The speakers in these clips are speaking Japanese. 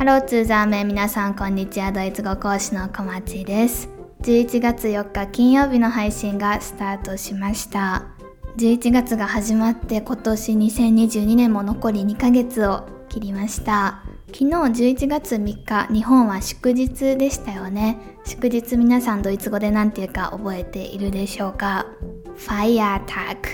ハローツーザーメン皆さんこんにちは。ドイツ語講師の小町です。11月4日金曜日の配信がスタートしました。11月が始まって今年2022年も残り2ヶ月を切りました。昨日11月3日日本は祝日でしたよね。祝日皆さんドイツ語で何て言うか覚えているでしょうか？ファイアタック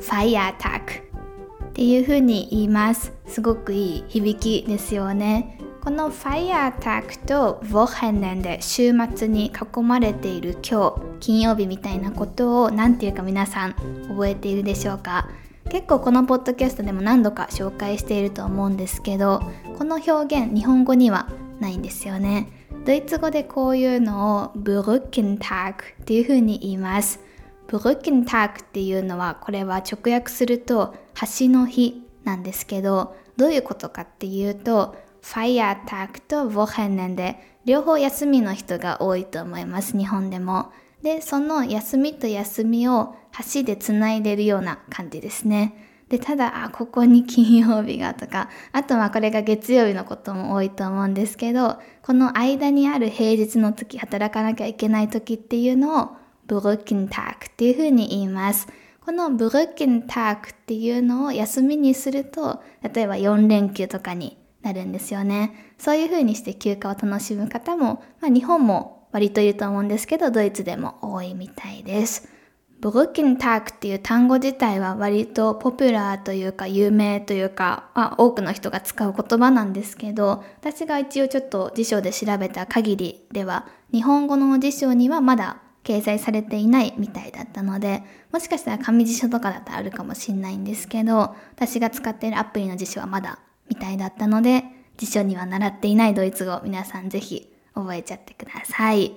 ファイアタックっていう風に言います。すごくいい響きですよね。このファイアタックとヴォヘネンで週末に囲まれている今日金曜日みたいなことを何て言うか皆さん覚えているでしょうか？結構このポッドキャストでも何度か紹介していると思うんですけどこの表現日本語にはないんですよね。ドイツ語でこういうのをブルッケンタークっていう風に言います。ブルッケンタークっていうのはこれは直訳すると橋の日なんですけどどういうことかっていうとファイアタークとヴォヘンネンで両方休みの人が多いと思います日本でも。でその休みと休みを橋でつないでるような感じですね。でただあここに金曜日がとかあとはこれが月曜日のことも多いと思うんですけどこの間にある平日の時働かなきゃいけない時っていうのをブルッキンタークっていうふうに言います。このブルッキンタークっていうのを休みにすると例えば4連休とかになるんですよね。そういうふうにして休暇を楽しむ方も、まあ、日本も割といると思うんですけどドイツでも多いみたいです。ブルッキンタークっていう単語自体は割とポピュラーというか有名というか、まあ、多くの人が使う言葉なんですけど私が一応ちょっと辞書で調べた限りでは日本語の辞書にはまだ掲載されていないみたいだったのでもしかしたら紙辞書とかだったらあるかもしんないんですけど私が使っているアプリの辞書はまだみたいだったので辞書には習っていないドイツ語皆さんぜひ覚えちゃってください。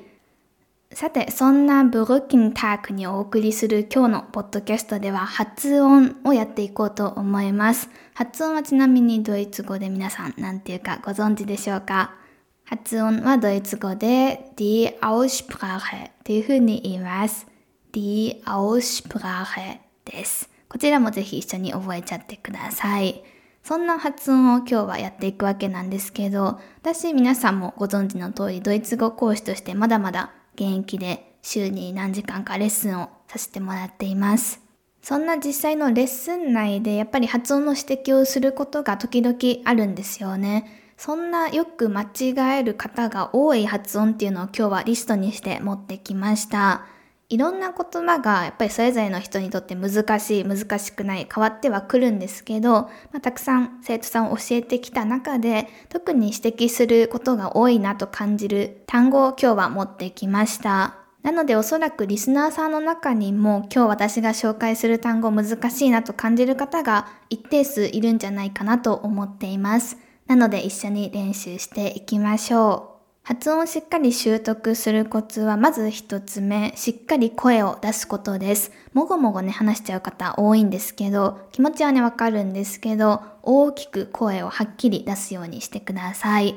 さて、そんなブルキンタークにお送りする今日のポッドキャストでは発音をやっていこうと思います。発音はちなみにドイツ語で皆さん何て言うかご存知でしょうか？発音はドイツ語で die Aussprache というふうに言います。die Aussprache です。こちらもぜひ一緒に覚えちゃってください。そんな発音を今日はやっていくわけなんですけど、私皆さんもご存知の通りドイツ語講師としてまだまだ現役で週に何時間かレッスンをさせてもらっています。そんな実際のレッスン内でやっぱり発音の指摘をすることが時々あるんですよね。そんなよく間違える方が多い発音っていうのを今日はリストにして持ってきました。いろんな言葉がやっぱりそれぞれの人にとって難しい、難しくない、変わってはくるんですけど、まあ、たくさん生徒さんを教えてきた中で、特に指摘することが多いなと感じる単語を今日は持ってきました。なのでおそらくリスナーさんの中にも今日私が紹介する単語難しいなと感じる方が一定数いるんじゃないかなと思っています。なので一緒に練習していきましょう。発音をしっかり習得するコツは、まず一つ目、しっかり声を出すことです。もごもごね、話しちゃう方多いんですけど、気持ちはね、わかるんですけど、大きく声をはっきり出すようにしてください。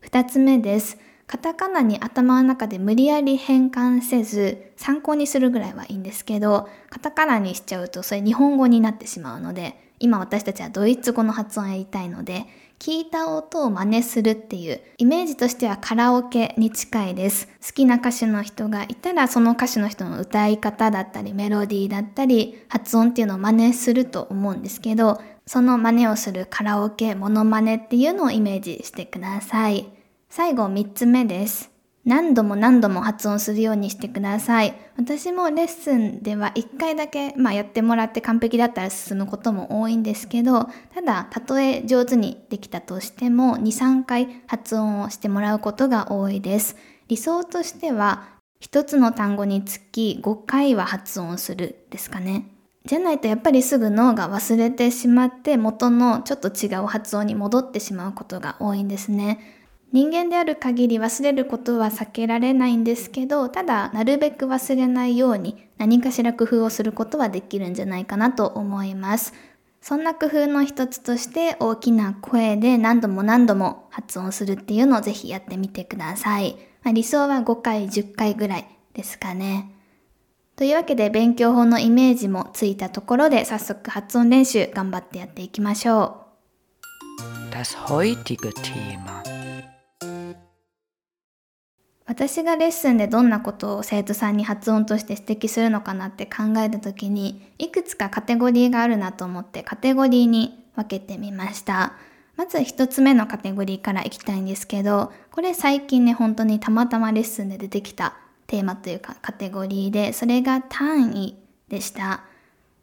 二つ目です。カタカナに頭の中で無理やり変換せず、参考にするぐらいはいいんですけど、カタカナにしちゃうとそれ日本語になってしまうので、今私たちはドイツ語の発音やりたいので、聞いた音を真似するっていうイメージとしてはカラオケに近いです。好きな歌手の人がいたらその歌手の人の歌い方だったりメロディーだったり発音っていうのを真似すると思うんですけどその真似をするカラオケ、モノマネっていうのをイメージしてください。最後3つ目です。何度も何度も発音するようにしてください。私もレッスンでは1回だけ、まあ、やってもらって完璧だったら進むことも多いんですけど、ただ、たとえ上手にできたとしても、2、3回発音をしてもらうことが多いです。理想としては、1つの単語につき5回は発音するですかね。じゃないとやっぱりすぐ脳が忘れてしまって元のちょっと違う発音に戻ってしまうことが多いんですね。人間である限り忘れることは避けられないんですけど、ただなるべく忘れないように何かしら工夫をすることはできるんじゃないかなと思います。そんな工夫の一つとして大きな声で何度も何度も発音するっていうのをぜひやってみてください。まあ、理想は5回、10回ぐらいですかね。というわけで勉強法のイメージもついたところで早速発音練習頑張ってやっていきましょう。Das heutige Thema 私がレッスンでどんなことを生徒さんに発音として指摘するのかなって考えた時にいくつかカテゴリーがあるなと思ってカテゴリーに分けてみました。まず一つ目のカテゴリーからいきたいんですけど、これ最近ね、本当にたまたまレッスンで出てきたテーマというかカテゴリーで、それが単位でした。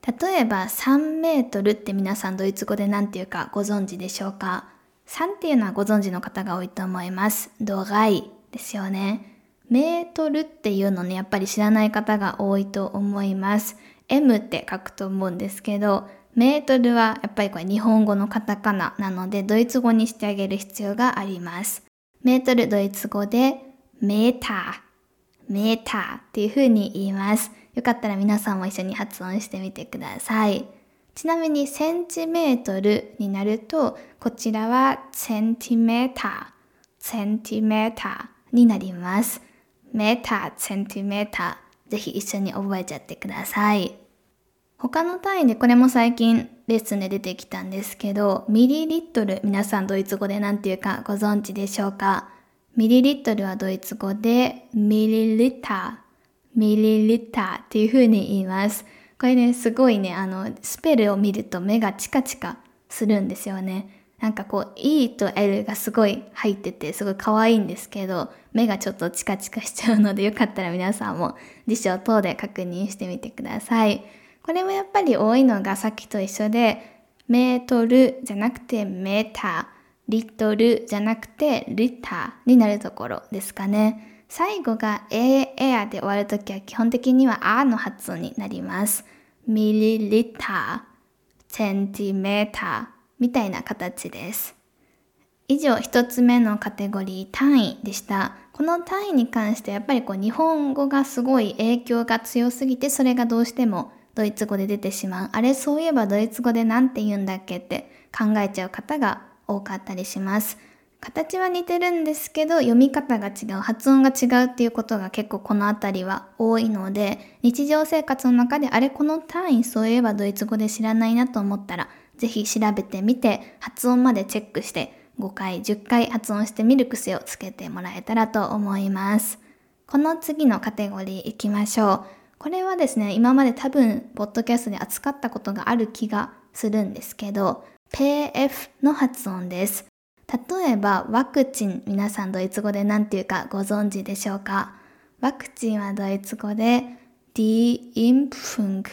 例えば3メートルって皆さんドイツ語で何て言うかご存知でしょうか ?3 っていうのはご存知の方が多いと思います。ドライですよね。メートルっていうのね、やっぱり知らない方が多いと思います。M って書くと思うんですけど、メートルはやっぱりこれ日本語のカタカナなのでドイツ語にしてあげる必要があります。メートルドイツ語で Meter、Meter っていう風に言います。よかったら皆さんも一緒に発音してみてください。ちなみにセンチメートルになるとこちらは Zentimeter、Zentimeter になります。 Meter、Zentimeterー。ぜひ一緒に覚えちゃってください。他の単位でこれも最近レッスンで出てきたんですけど、ミリリットル、皆さんドイツ語で何て言うかご存知でしょうか？ミリリットルはドイツ語でミリリッター、ミリリッターっていう風に言います。これね、すごいね、あの、スペルを見ると目がチカチカするんですよね。なんかこう E と L がすごい入っててすごい可愛いんですけど目がちょっとチカチカしちゃうので よかったら皆さんも辞書等で確認してみてください。これもやっぱり多いのがさっきと一緒で、メートルじゃなくてメーター、リットルじゃなくてリッターになるところですかね。最後が A、エアで終わるときは基本的には R の発音になります。ミリリッター、センティメーターみたいな形です。以上一つ目のカテゴリー単位でした。この単位に関してやっぱりこう日本語がすごい影響が強すぎてそれがどうしてもドイツ語で出てしまう。あれ、そういえばドイツ語で何て言うんだっけって考えちゃう方が多かったりします。形は似てるんですけど、読み方が違う、発音が違うっていうことが結構この辺りは多いので、日常生活の中であれ、この単位そういえばドイツ語で知らないなと思ったら、ぜひ調べてみて、発音までチェックして、5回、10回発音してみる癖をつけてもらえたらと思います。この次のカテゴリー行きましょう。これはですね、今まで多分、ポッドキャストで扱ったことがある気がするんですけど、PF の発音です。例えば、ワクチン、皆さんドイツ語で何て言うかご存知でしょうか？ワクチンはドイツ語で Die Impfung,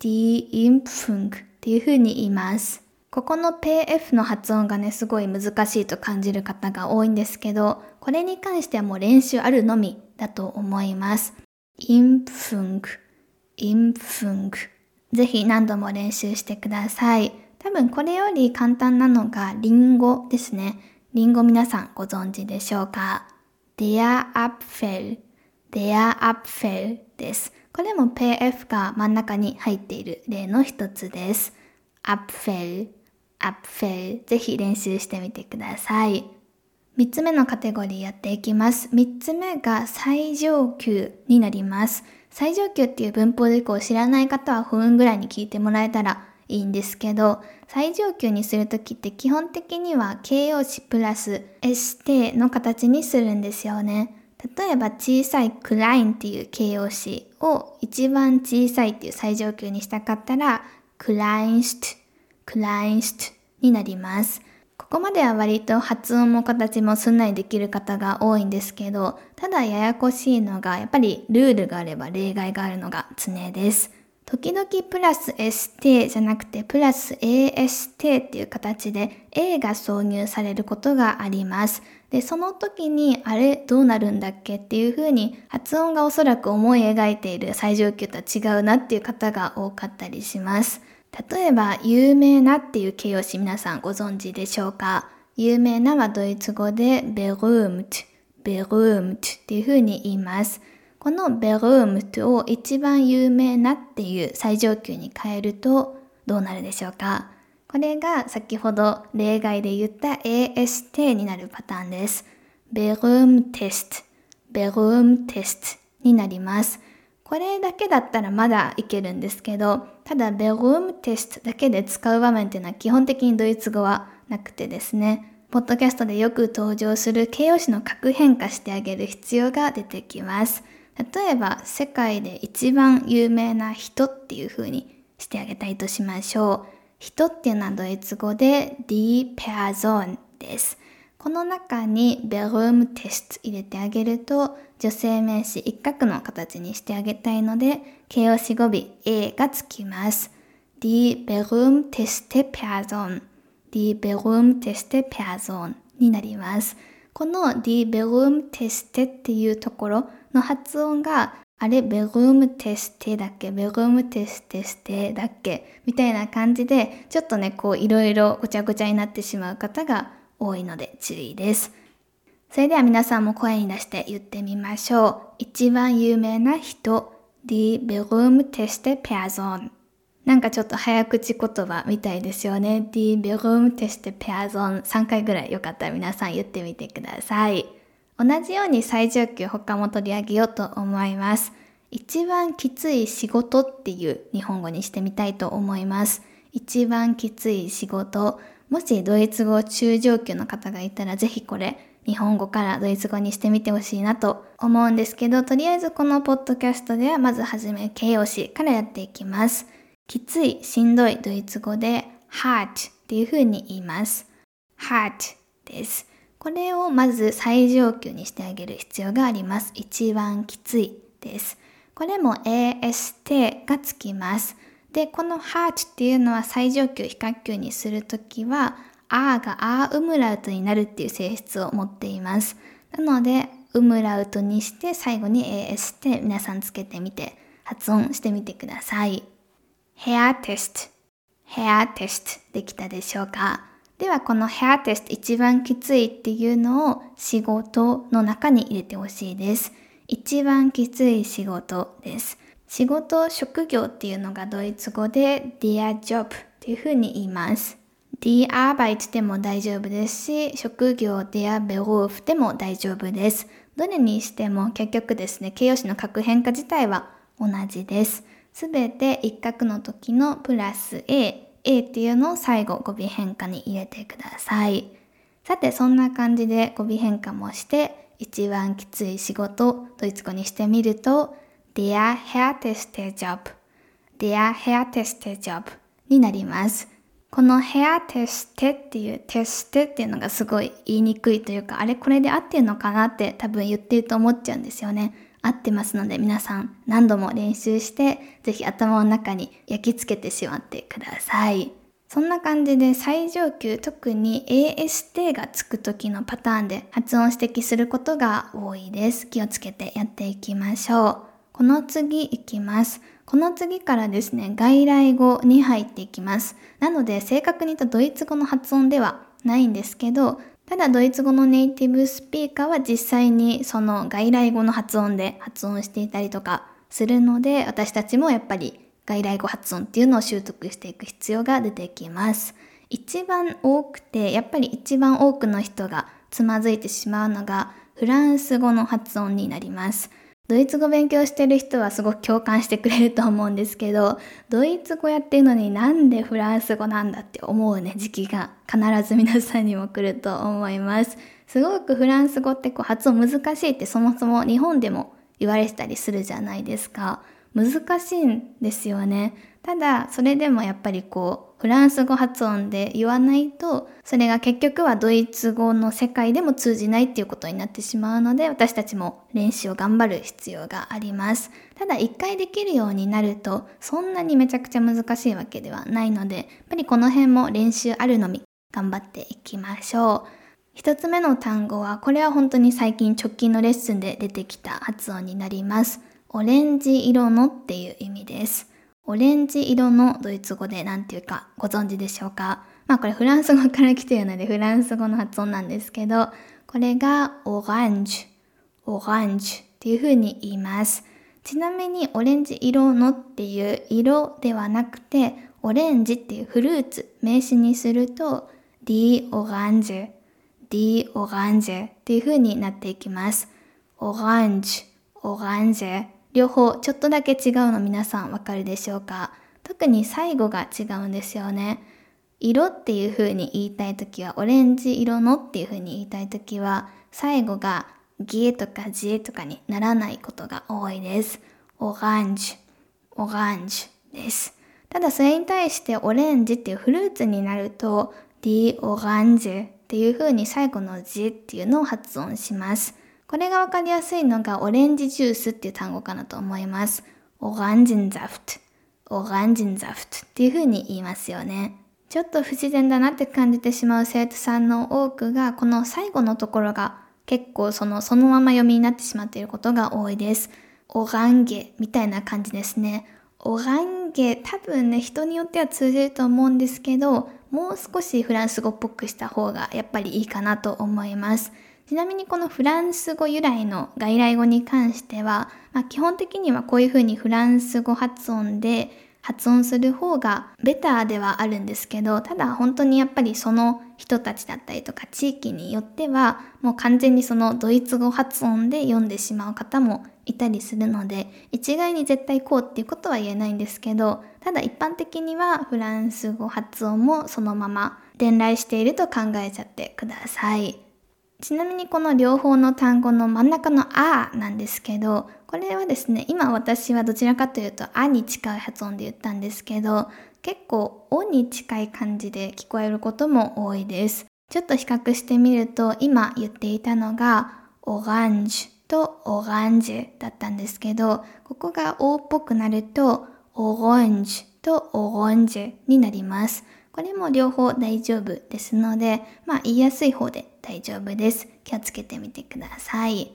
Die Impfung っていう風に言います。ここの PF の発音がね、すごい難しいと感じる方が多いんですけど、これに関してはもう練習あるのみだと思います。インプンク、インプンク。ぜひ何度も練習してください。多分これより簡単なのがリンゴですね。リンゴ皆さんご存知でしょうか ?Der Apfel, der Apfel です。これも PF が真ん中に入っている例の一つです。Apfel, Apfel ぜひ練習してみてください。3つ目のカテゴリーやっていきます。3つ目が最上級になります。最上級っていう文法事項を知らない方は不運ぐらいに聞いてもらえたらいいんですけど、最上級にするときって基本的には形容詞プラス ST の形にするんですよね。例えば小さいクラインっていう形容詞を一番小さいっていう最上級にしたかったらクラインスト、クラインストになります。ここまでは割と発音も形もすんなりできる方が多いんですけど、ただややこしいのが、やっぱりルールがあれば例外があるのが常です。時々プラス ST じゃなくてプラス AST っていう形で A が挿入されることがあります。で、その時にあれどうなるんだっけ？っていう風に発音がおそらく思い描いている最上級とは違うなっていう方が多かったりします。例えば、有名なっていう形容詞皆さんご存知でしょうか？有名なはドイツ語で berühmt、berühmt っていう風に言います。この berühmt を一番有名なっていう最上級に変えるとどうなるでしょうか？これが先ほど例外で言った AST になるパターンです。berühmtest、berühmtest になります。これだけだったらまだいけるんですけど、ただベルームテストだけで使う場面っていうのは基本的にドイツ語はなくてですね、ポッドキャストでよく登場する形容詞の格変化してあげる必要が出てきます。例えば、世界で一番有名な人っていう風にしてあげたいとしましょう。人っていうのはドイツ語で die Person です。この中に berühmtest 入れてあげると女性名詞一角の形にしてあげたいので形容詞語尾 a がつきます。die berühmteste Person die berühmteste Person になります。この die berühmteste っていうところの発音があれ、ベルームテステだっけ？ベルームテステステだっけ？みたいな感じで、ちょっとね、こういろいろごちゃごちゃになってしまう方が多いので注意です。それでは皆さんも声に出して言ってみましょう。一番有名な人、die berühmteste Person。なんかちょっと早口言葉みたいですよね。die berühmteste Person。3回ぐらいよかったら皆さん言ってみてください。同じように最上級他も取り上げようと思います。一番きつい仕事っていう日本語にしてみたいと思います。一番きつい仕事。もしドイツ語中上級の方がいたらぜひこれ日本語からドイツ語にしてみてほしいなと思うんですけど、とりあえずこのポッドキャストではまずはじめ形容詞からやっていきます。きつい、しんどいドイツ語で hard っていう風に言います。hard です。これをまず最上級にしてあげる必要があります。一番きついです。これも AST がつきます。で、この heart っていうのは最上級、非角級にするときは、あがあウムラウトになるっていう性質を持っています。なので、ウムラウトにして最後に AST 皆さんつけてみて発音してみてください。hair test, hair test できたでしょうか？ではこのヘアテスト一番きついっていうのを仕事の中に入れてほしいです。一番きつい仕事です。仕事、職業っていうのがドイツ語で der Job っていうふうに言います。die Arbeit でも大丈夫ですし、職業 der Beruf でも大丈夫です。どれにしても結局ですね、形容詞の核変化自体は同じです。すべて一角の時のプラス A、A っていうのを最後語尾変化に入れてください。さて、そんな感じで語尾変化もして、一番きつい仕事、ドイツ語にしてみると、der härteste Job, der härteste Job になります。この härteste っていう teste っていうのがすごい言いにくいというか、あれこれで合ってるのかなって多分言ってると思っちゃうんですよね。合ってますので皆さん何度も練習してぜひ頭の中に焼き付けてしまってください。そんな感じで最上級特に AST がつく時のパターンで発音指摘することが多いです。気をつけてやっていきましょう。この次いきます。この次からですね、外来語に入っていきます。なので正確に言うとドイツ語の発音ではないんですけど、ただドイツ語のネイティブスピーカーは実際にその外来語の発音で発音していたりとかするので私たちもやっぱり外来語発音っていうのを習得していく必要が出てきます。一番多くてやっぱり一番多くの人がつまずいてしまうのがフランス語の発音になります。ドイツ語勉強してる人はすごく共感してくれると思うんですけど、ドイツ語やってるのになんでフランス語なんだって思うね、時期が必ず皆さんにも来ると思います。すごくフランス語ってこう発音難しいってそもそも日本でも言われてたりするじゃないですか。難しいんですよね。ただ、それでもやっぱりこう、フランス語発音で言わないと、それが結局はドイツ語の世界でも通じないっていうことになってしまうので、私たちも練習を頑張る必要があります。ただ、一回できるようになると、そんなにめちゃくちゃ難しいわけではないので、やっぱりこの辺も練習あるのみ、頑張っていきましょう。一つ目の単語は、これは本当に最近直近のレッスンで出てきた発音になります。オレンジ色のっていう意味です。オレンジ色のドイツ語で何て言うかご存知でしょうか？まあこれフランス語から来ているのでフランス語の発音なんですけど、これがオランジュ、オランジュっていう風に言います。ちなみにオレンジ色のっていう色ではなくて、オレンジっていうフルーツ、名詞にすると、ディオランジュ、ディオランジュっていう風になっていきます。オランジュ、オランジュ。両方ちょっとだけ違うの皆さんわかるでしょうか？特に最後が違うんですよね。色っていう風に言いたいときは、オレンジ色のっていう風に言いたいときは、最後がギエとかジエとかにならないことが多いです。オランジュ、オランジュです。ただそれに対してオレンジっていうフルーツになると、ディオランジュっていう風に最後のジっていうのを発音します。これがわかりやすいのがオレンジジュースっていう単語かなと思います。オランジンザフト、オランジンザフトっていう風に言いますよね。ちょっと不自然だなって感じてしまう生徒さんの多くが、この最後のところが結構そのそのまま読みになってしまっていることが多いです。オランゲみたいな感じですね。オランゲ多分ね人によっては通じると思うんですけどもう少しフランス語っぽくした方がやっぱりいいかなと思います。ちなみにこのフランス語由来の外来語に関しては、まあ、基本的にはこういうふうにフランス語発音で発音する方がベターではあるんですけど、ただ本当にやっぱりその人たちだったりとか地域によってはもう完全にそのドイツ語発音で読んでしまう方もいたりするので一概に絶対こうっていうことは言えないんですけどただ一般的にはフランス語発音もそのまま伝来していると考えちゃってください。ちなみにこの両方の単語の真ん中のあなんですけど、これはですね、今私はどちらかというとあに近い発音で言ったんですけど、結構おに近い感じで聞こえることも多いです。ちょっと比較してみると、今言っていたのがオランジュとオランジだったんですけど、ここがおっぽくなるとオレンジュとオレンジになります。これも両方大丈夫ですので、まあ言いやすい方で大丈夫です。気をつけてみてください。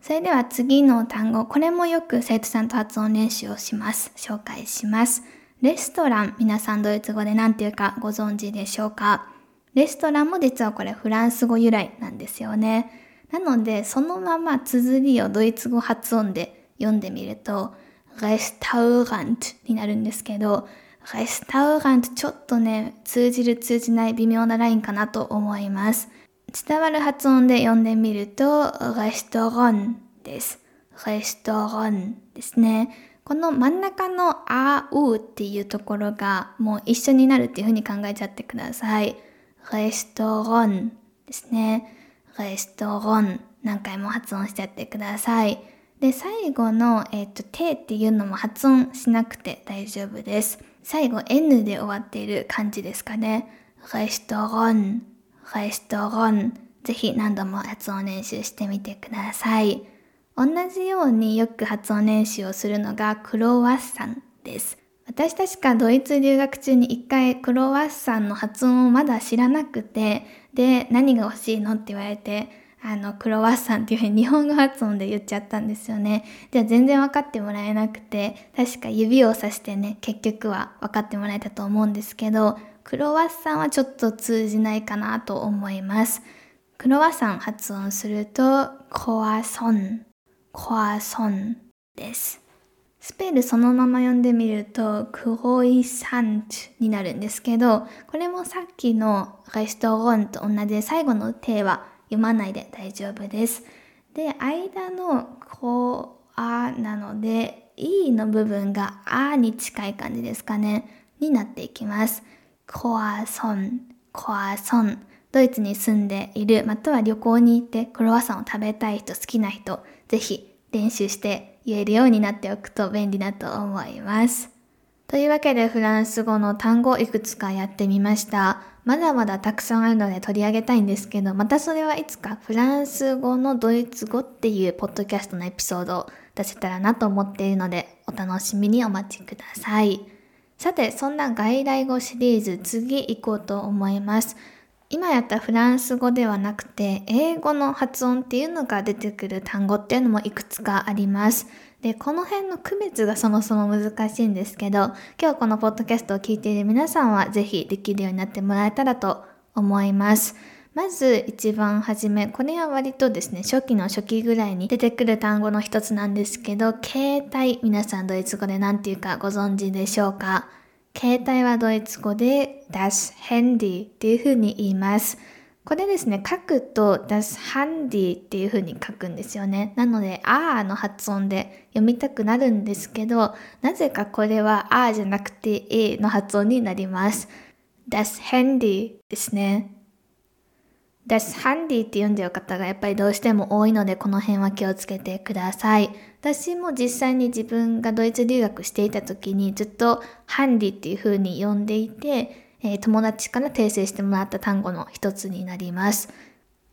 それでは次の単語、これもよく生徒さんと発音練習をします。紹介します。レストラン、皆さんドイツ語で何て言うかご存知でしょうか？レストランも実はこれフランス語由来なんですよね。なので、そのまま綴りをドイツ語発音で読んでみると、レスタウラントになるんですけど、レスタウラントちょっとね、通じる通じない微妙なラインかなと思います。伝わる発音で読んでみると、レストランです。レストランですね。この真ん中のあうっていうところがもう一緒になるっていうふうに考えちゃってください。レストランですね。レストラン何回も発音しちゃってください。で、最後の、えっ、と、てっていうのも発音しなくて大丈夫です。最後 N で終わっている感じですかね。レストラン、レストラン。ぜひ何度も発音練習してみてください。同じようによく発音練習をするのがクロワッサンです。私確かドイツ留学中に一回クロワッサンの発音をまだ知らなくて、で、何が欲しいのって言われて、あの、クロワッサンっていうふうに日本語発音で言っちゃったんですよね。じゃあ全然分かってもらえなくて、確か指をさしてね、結局は分かってもらえたと思うんですけど、クロワッサンはちょっと通じないかなと思います。クロワッサン発音すると、コワソン、コワソンです。スペルそのまま読んでみると、クロイサンチになるんですけど、これもさっきのレストロンと同じで最後の手は読まないで大丈夫です。で、間のこう、あなので、E の部分があに近い感じですかね、になっていきます。コアソン、コアソン。ドイツに住んでいる、または旅行に行ってクロワッサンを食べたい人、好きな人、ぜひ練習して言えるようになっておくと便利だと思います。というわけでフランス語の単語いくつかやってみました。まだまだたくさんあるので取り上げたいんですけど、またそれはいつかフランス語のドイツ語っていうポッドキャストのエピソードを出せたらなと思っているので、お楽しみにお待ちください。さて、そんな外来語シリーズ次行こうと思います。今やったフランス語ではなくて、英語の発音っていうのが出てくる単語っていうのもいくつかあります。で、この辺の区別がそもそも難しいんですけど、今日このポッドキャストを聞いている皆さんはぜひできるようになってもらえたらと思います。まず一番初め、これは割とですね、初期の初期ぐらいに出てくる単語の一つなんですけど、携帯、皆さんドイツ語で何て言うかご存知でしょうか？携帯はドイツ語で das Handy っていう風に言います。これですね、書くと das Handy っていう風に書くんですよね。なので、あーの発音で読みたくなるんですけど、なぜかこれはあーじゃなくて A の発音になります。das Handy ですね。das Handy って読んじゃう方がやっぱりどうしても多いのでこの辺は気をつけてください。私も実際に自分がドイツ留学していた時にずっとハンディっていう風に呼んでいて、えー、友達から訂正してもらった単語の一つになります。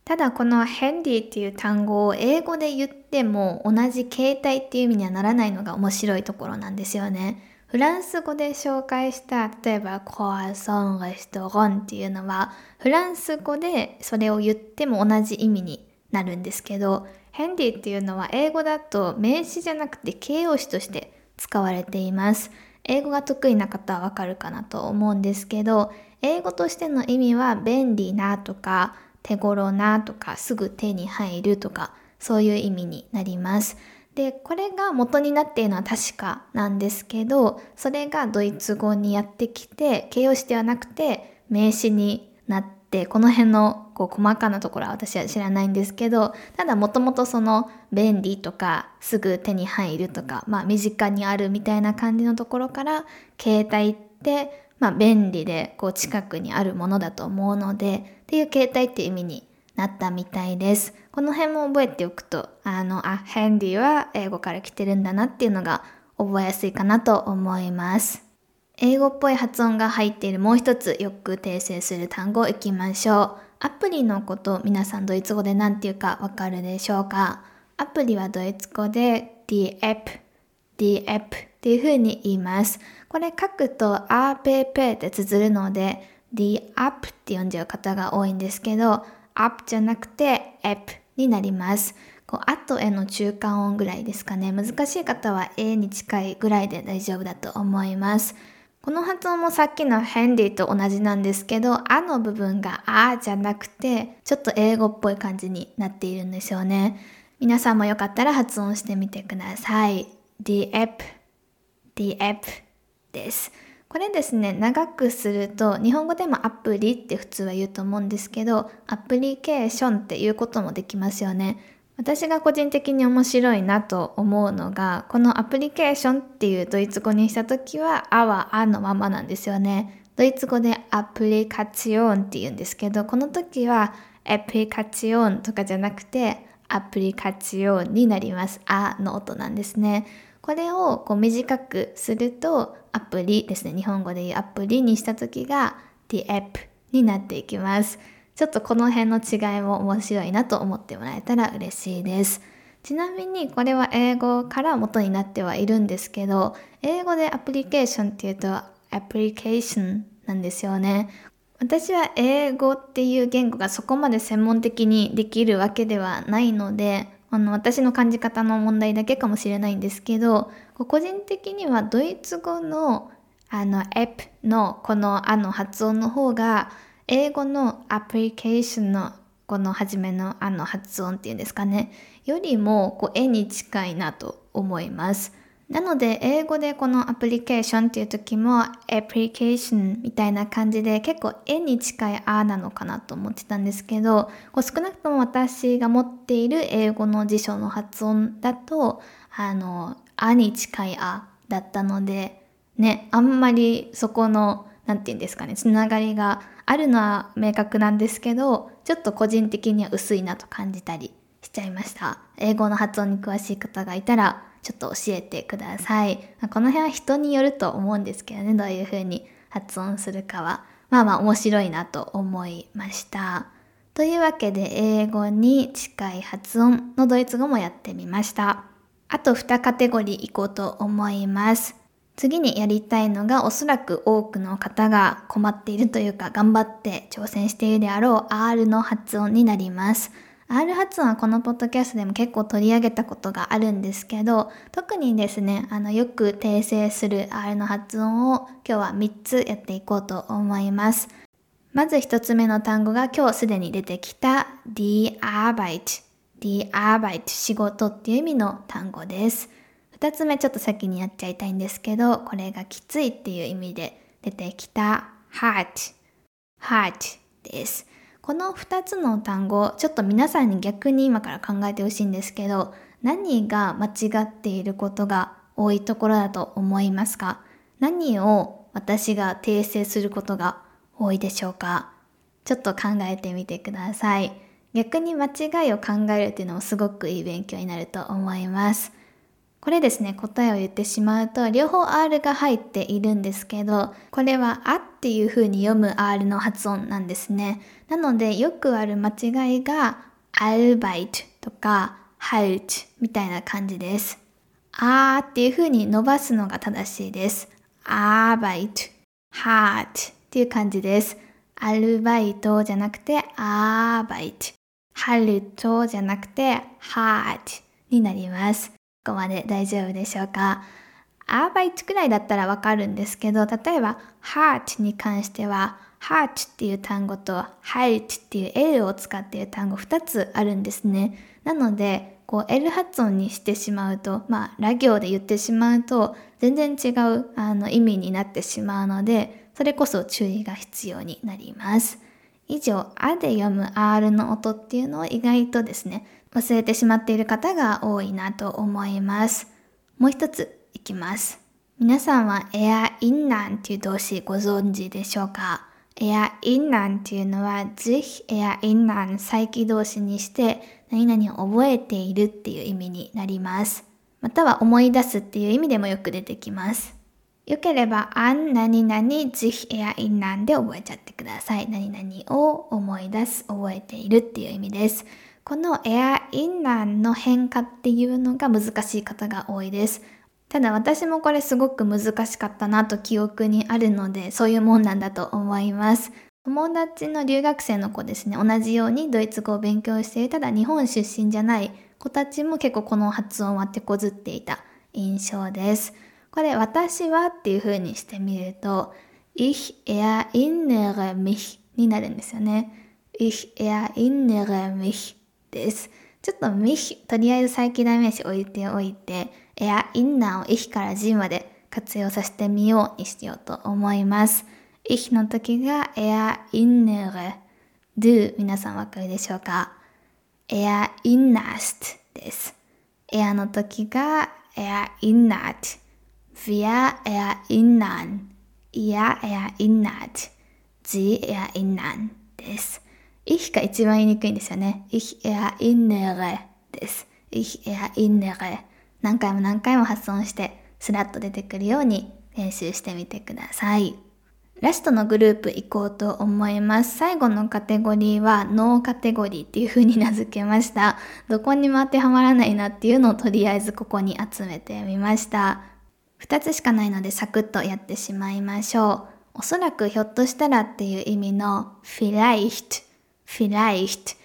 ただこのヘンディっていう単語を英語で言っても同じ携帯っていう意味にはならないのが面白いところなんですよね。フランス語で紹介した例えばコアソンレストロンっていうのはフランス語でそれを言っても同じ意味になるんですけどヘンディっていうのは英語だと名詞じゃなくて形容詞として使われています。英語が得意な方はわかるかなと思うんですけど英語としての意味は便利なとか手頃なとかすぐ手に入るとかそういう意味になります。で、これが元になっているのは確かなんですけど、それがドイツ語にやってきて、形容詞ではなくて名詞になって、この辺のこう細かなところは私は知らないんですけど、ただもともとその便利とかすぐ手に入るとか、まあ身近にあるみたいな感じのところから、携帯ってまあ便利でこう近くにあるものだと思うので、っていう携帯っていう意味になったみたいです。この辺も覚えておくと、あの、あ、ヘンディは英語から来てるんだなっていうのが覚えやすいかなと思います。英語っぽい発音が入っているもう一つよく訂正する単語いきましょう。アプリのこと皆さんドイツ語で何て言うかわかるでしょうか？アプリはドイツ語で the app, the app っていう風に言います。これ書くと app って綴るので the app って読んじゃう方が多いんですけど app じゃなくて app になります。こう、あとへの中間音ぐらいですかね。難しい方は A に近いぐらいで大丈夫だと思います。この発音もさっきのヘンディと同じなんですけど、あの部分があじゃなくて、ちょっと英語っぽい感じになっているんですよね。皆さんもよかったら発音してみてください。the app, the app です。これですね、長くすると、日本語でもアプリって普通は言うと思うんですけど、アプリケーションっていうこともできますよね。私が個人的に面白いなと思うのが、このアプリケーションっていうドイツ語にした時は、あはあのままなんですよね。ドイツ語でアプリカチオンって言うんですけど、この時はアプリカチオンとかじゃなくて、アプリカチオンになります。あの音なんですね。これをこう短くするとアプリですね。日本語で言うアプリにした時が the app になっていきます。ちょっとこの辺の違いも面白いなと思ってもらえたら嬉しいです。ちなみにこれは英語から元になってはいるんですけど、英語でアプリケーションっていうとアプリケーションなんですよね。私は英語っていう言語がそこまで専門的にできるわけではないので、あの私の感じ方の問題だけかもしれないんですけど個人的にはドイツ語のあのエプのこのあの発音の方が英語のアプリケーションのこの初めのあの発音っていうんですかねよりもこう絵に近いなと思います。なので、英語でこのアプリケーションっていう時も、アプリケーションみたいな感じで結構絵に近いあなのかなと思ってたんですけど、こう少なくとも私が持っている英語の辞書の発音だと、あの、あに近いあだったので、ね、あんまりそこの、なんて言うんですかね、つながりがあるのは明確なんですけど、ちょっと個人的には薄いなと感じたりしちゃいました。英語の発音に詳しい方がいたら、ちょっと教えてください。この辺は人によると思うんですけどね、どういう風に発音するかは。まあまあ面白いなと思いました。というわけで英語に近い発音のドイツ語もやってみました。あと2カテゴリーいこうと思います。次にやりたいのがおそらく多くの方が困っているというか頑張って挑戦しているであろう R の発音になります。R 発音はこのポッドキャストでも結構取り上げたことがあるんですけど、特にですね、あの、よく訂正する R の発音を今日は3つやっていこうと思います。まず1つ目の単語が今日すでに出てきた die Arbeit。die Arbeit 仕事っていう意味の単語です。2つ目ちょっと先にやっちゃいたいんですけど、これがきついっていう意味で出てきた hard。hard です。この2つの単語、ちょっと皆さんに逆に今から考えてほしいんですけど、何が間違っていることが多いところだと思いますか？何を私が訂正することが多いでしょうか？ちょっと考えてみてください。逆に間違いを考えるっていうのもすごくいい勉強になると思います。これですね、答えを言ってしまうと、両方 R が入っているんですけど、これはあっていう風に読む R の発音なんですね。なので、よくある間違いが、アルバイトとか、ハルチみたいな感じです。あーっていう風に伸ばすのが正しいです。アーバイト、ハートっていう感じです。アルバイトじゃなくて、アーバイト。ハルトじゃなくて、ハートになります。ここまで大丈夫でしょうか？アーバイトくらいだったらわかるんですけど、例えば、ハートに関しては、ハートっていう単語と、ハルトっていう L を使っている単語2つあるんですね。なので、こう L 発音にしてしまうと、まあ、ラ行で言ってしまうと、全然違うあの意味になってしまうので、それこそ注意が必要になります。以上、あで読む R の音っていうのを意外とですね、忘れてしまっている方が多いなと思います。もう一ついきます。皆さんはエアインナンっていう動詞ご存知でしょうか？エアインナンっていうのは、ぜひエアインナン再起動詞にして、何々を覚えているっていう意味になります。または思い出すっていう意味でもよく出てきます。よければ、あん何々ぜひエアインなんで覚えちゃってください。何々を思い出す、覚えているっていう意味です。このエアインナンの変化っていうのが難しい方が多いです。ただ私もこれすごく難しかったなと記憶にあるので、そういうもんなんだと思います。友達の留学生の子ですね、同じようにドイツ語を勉強して、ただ日本出身じゃない子たちも結構この発音は手こずっていた印象です。これ私はっていう風にしてみると、ich erinnere mich になるんですよね。ich erinnere mich です。ちょっと mich とりあえず再起代名詞置いておいて、erinner を ich から G まで活用させてみようにしようと思います。ich の時が erinnere do 皆さんわかるでしょうか？erinnerst です。er の時が erinnert Wir erinnern. Ihr erinnert. Sie erinnern です。ich が一番言いにくいんですよね。ich erinnere です。ich erinnere 何回も何回も発音してスラッと出てくるように練習してみてください。ラストのグループ行こうと思います。最後のカテゴリーはノーカテゴリーっていう風に名付けました。どこにも当てはまらないなっていうのをとりあえずここに集めてみました。2つしかないのでサクッとやってしまいましょう。おそらくひょっとしたらっていう意味の vielleicht, vielleicht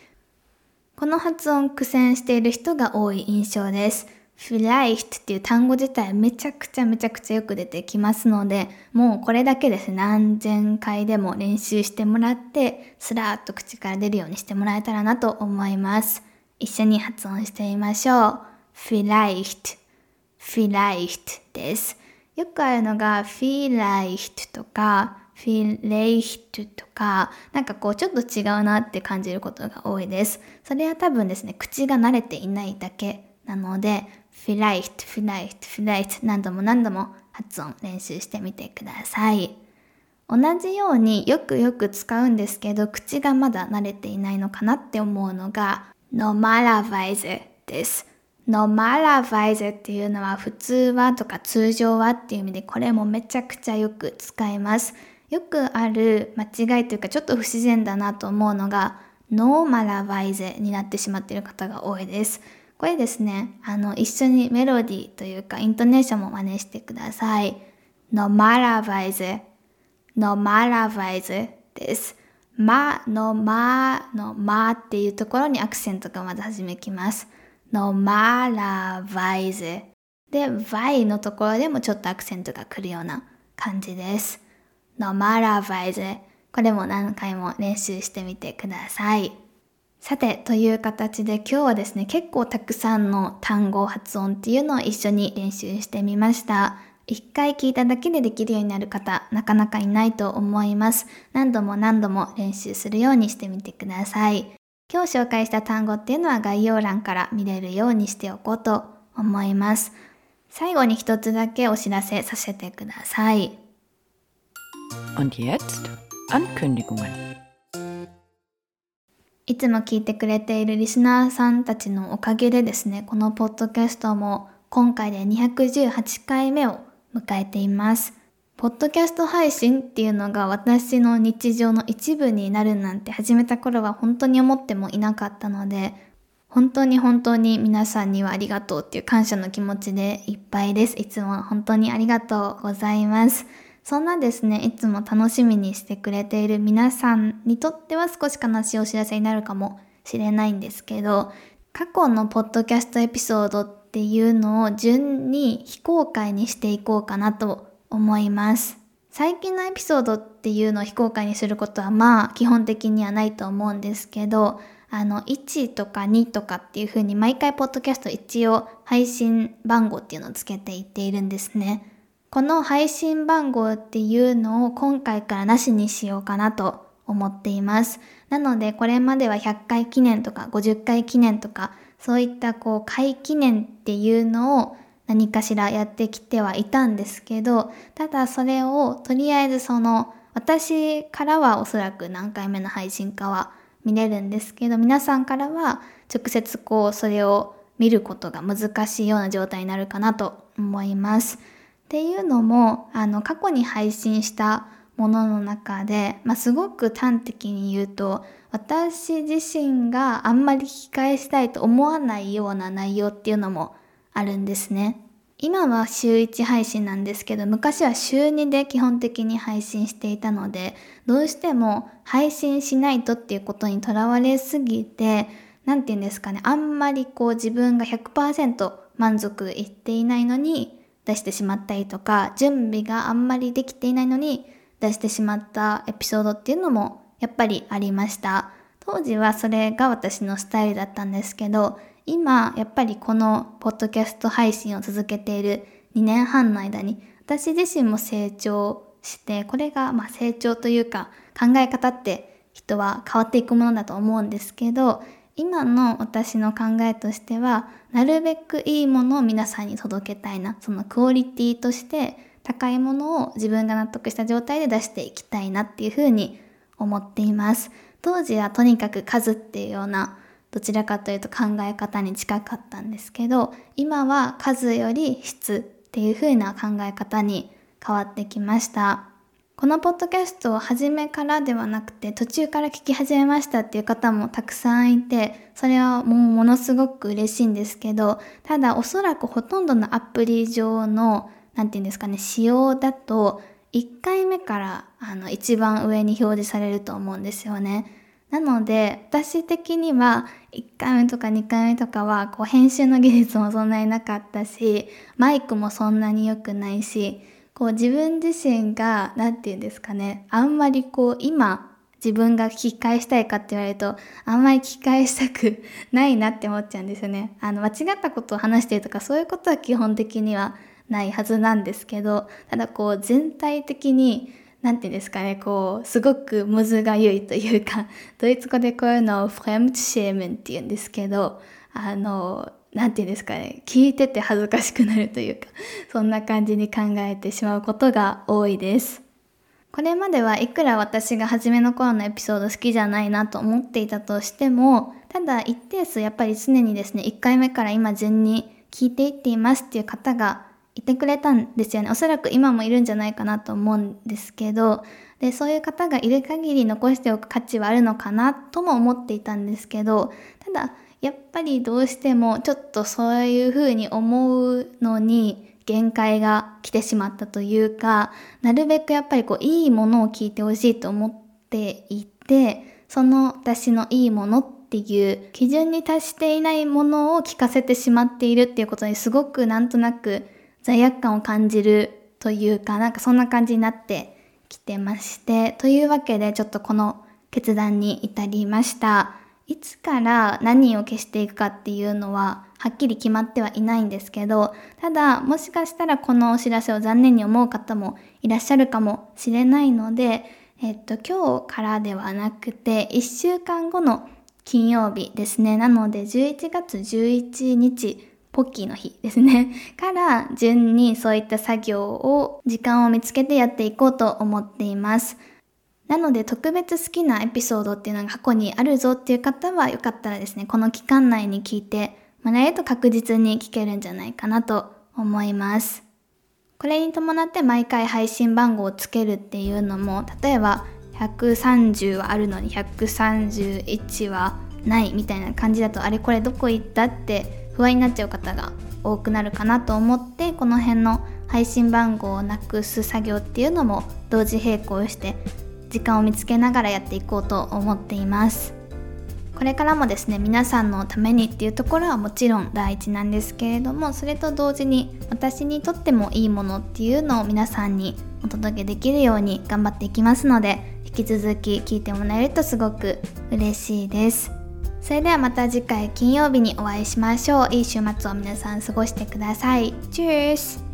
この発音苦戦している人が多い印象です。vielleicht っていう単語自体めちゃくちゃめちゃくちゃよく出てきますので、もうこれだけです何千回でも練習してもらって、スラーっと口から出るようにしてもらえたらなと思います。一緒に発音してみましょう。vielleicht vielleicht です。よくあるのが vielleicht とか vielleicht とか、なんかこうちょっと違うなって感じることが多いです。それは多分ですね、口が慣れていないだけなので、vielleicht, vielleicht, vielleicht 何度も何度も発音練習してみてください。同じようによくよく使うんですけど、口がまだ慣れていないのかなって思うのが normalerweise です。Normalerweise っていうのは普通はとか通常はっていう意味でこれもめちゃくちゃよく使います。よくある間違いというかちょっと不自然だなと思うのが normalerweise になってしまっている方が多いです。これですね、あの一緒にメロディーというかイントネーションも真似してください。normalerweise normalerweise です。まのまのまっていうところにアクセントがまず始めきます。Normalerweise で、y のところでもちょっとアクセントが来るような感じです。normalerweise これも何回も練習してみてください。さて、という形で今日はですね、結構たくさんの単語発音っていうのを一緒に練習してみました。一回聞いただけでできるようになる方、なかなかいないと思います。何度も何度も練習するようにしてみてください。今日紹介した単語っていうのは概要欄から見れるようにしておこうと思います。最後に一つだけお知らせさせてください。Und jetzt Ankündigungen. いつも聞いてくれているリスナーさんたちのおかげでですね、このポッドキャストも今回で218回目を迎えています。ポッドキャスト配信っていうのが私の日常の一部になるなんて始めた頃は本当に思ってもいなかったので、本当に本当に皆さんにはありがとうっていう感謝の気持ちでいっぱいです。いつも本当にありがとうございます。そんなですね、いつも楽しみにしてくれている皆さんにとっては少し悲しいお知らせになるかもしれないんですけど、過去のポッドキャストエピソードっていうのを順に非公開にしていこうかなと思います。最近のエピソードっていうのを非公開にすることはまあ基本的にはないと思うんですけど、あの1とか2とかっていう風に毎回ポッドキャスト一応配信番号っていうのをつけていっているんですね。この配信番号っていうのを今回からなしにしようかなと思っています。なのでこれまでは100回記念とか50回記念とかそういったこう回記念っていうのを何かしらやってきてはいたんですけど、ただそれをとりあえずその私からはおそらく何回目の配信かは見れるんですけど、皆さんからは直接こうそれを見ることが難しいような状態になるかなと思います。っていうのも、あの、過去に配信したものの中で、まあ、すごく端的に言うと、私自身があんまり聞き返したいと思わないような内容っていうのもあるんですね。今は週1配信なんですけど、昔は週2で基本的に配信していたので、どうしても配信しないとっていうことにとらわれすぎて、なんて言うんですかね、あんまりこう自分が100%満足いっていないのに、出してしまったりとか、準備があんまりできていないのに出してしまったエピソードっていうのもやっぱりありました。当時はそれが私のスタイルだったんですけど、今やっぱりこのポッドキャスト配信を続けている2年半の間に私自身も成長して、これがま成長というか考え方って人は変わっていくものだと思うんですけど、今の私の考えとしては、なるべくいいものを皆さんに届けたいな。そのクオリティとして高いものを自分が納得した状態で出していきたいなっていうふうに思っています。当時はとにかく数っていうようなどちらかというと考え方に近かったんですけど、今は数より質っていう風な考え方に変わってきました。このポッドキャストを初めからではなくて途中から聞き始めましたっていう方もたくさんいて、それはもうものすごく嬉しいんですけど、ただおそらくほとんどのアプリ上の、なんていうんですかね、仕様だと、1回目からあの一番上に表示されると思うんですよね。なので、私的には1回目とか2回目とかはこう編集の技術もそんなになかったし、マイクもそんなに良くないし、こう自分自身が、なんて言うんですかね、あんまりこう今自分が聞き返したいかって言われると、あんまり聞き返したく ないなって思っちゃうんですよね。あの、間違ったことを話してるとかそういうことは基本的にはないはずなんですけど、ただこう全体的に、なんて言うんですかね、こう、すごくむずがゆいというか、ドイツ語でこういうのをフレムチシェーメンって言うんですけど、あの、なんて言うんですかね、聞いてて恥ずかしくなるというか、そんな感じに考えてしまうことが多いです。これまではいくら私が初めの頃のエピソード好きじゃないなと思っていたとしても、ただ一定数やっぱり常にですね、1回目から今順に聞いていっていますっていう方がいてくれたんですよね。おそらく今もいるんじゃないかなと思うんですけど、で、そういう方がいる限り残しておく価値はあるのかなとも思っていたんですけど、ただ、やっぱりどうしてもちょっとそういうふうに思うのに限界が来てしまったというか、なるべくやっぱりこういいものを聞いてほしいと思っていて、その私のいいものっていう基準に達していないものを聞かせてしまっているっていうことにすごくなんとなく罪悪感を感じるというか、なんかそんな感じになってきてまして、というわけでちょっとこの決断に至りました。いつから何を消していくかっていうのははっきり決まってはいないんですけど、ただもしかしたらこのお知らせを残念に思う方もいらっしゃるかもしれないので、えっと今日からではなくて1週間後の金曜日ですね。なので11月11日ポッキーの日ですね。から順にそういった作業を時間を見つけてやっていこうと思っています。なので特別好きなエピソードっていうのが過去にあるぞっていう方はよかったらですね、この期間内に聞いてもらえると確実に聞けるんじゃないかなと思います。これに伴って毎回配信番号をつけるっていうのも、例えば130はあるのに131はないみたいな感じだとあれこれどこ行ったって不安になっちゃう方が多くなるかなと思ってこの辺の配信番号をなくす作業っていうのも同時並行して時間を見つけながらやっていこうと思っています。これからもですね皆さんのためにっていうところはもちろん第一なんですけれどもそれと同時に私にとってもいいものっていうのを皆さんにお届けできるように頑張っていきますので引き続き聞いてもらえるとすごく嬉しいです。それではまた次回金曜日にお会いしましょう。いい週末を皆さん過ごしてください。チュース。